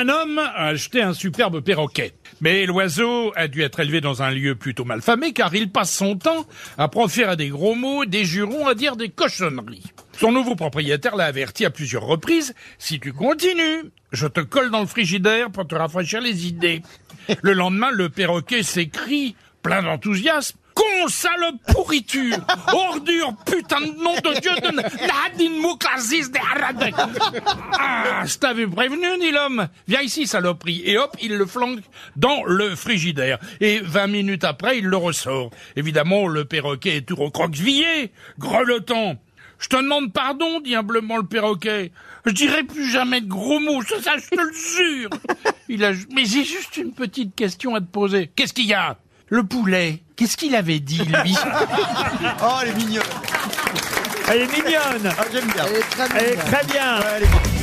Un homme a acheté un superbe perroquet. Mais l'oiseau a dû être élevé dans un lieu plutôt malfamé car il passe son temps à proférer des gros mots, des jurons, à dire des cochonneries. Son nouveau propriétaire l'a averti à plusieurs reprises, si tu continues, je te colle dans le frigidaire pour te rafraîchir les idées. Le lendemain, le perroquet s'écrie, plein d'enthousiasme, Con, sale pourriture Ordure, putain de nom de Dieu de Nadine de Ah, je t'avais prévenu, dit l'homme. Viens ici, saloperie. Et hop, il le flanque dans le frigidaire. Et vingt minutes après, il le ressort. Évidemment, le perroquet est tout recroquevillé, grelottant. Je te demande pardon, dit humblement le perroquet. Je dirai plus jamais de gros mots, ça, ça je te le jure. Il a, mais j'ai juste une petite question à te poser. Qu'est-ce qu'il y a? Le poulet, qu'est-ce qu'il avait dit, lui Oh, elle est mignonne. Elle est mignonne. Ah, j'aime bien. Elle est très bien. Ouais, elle est bien.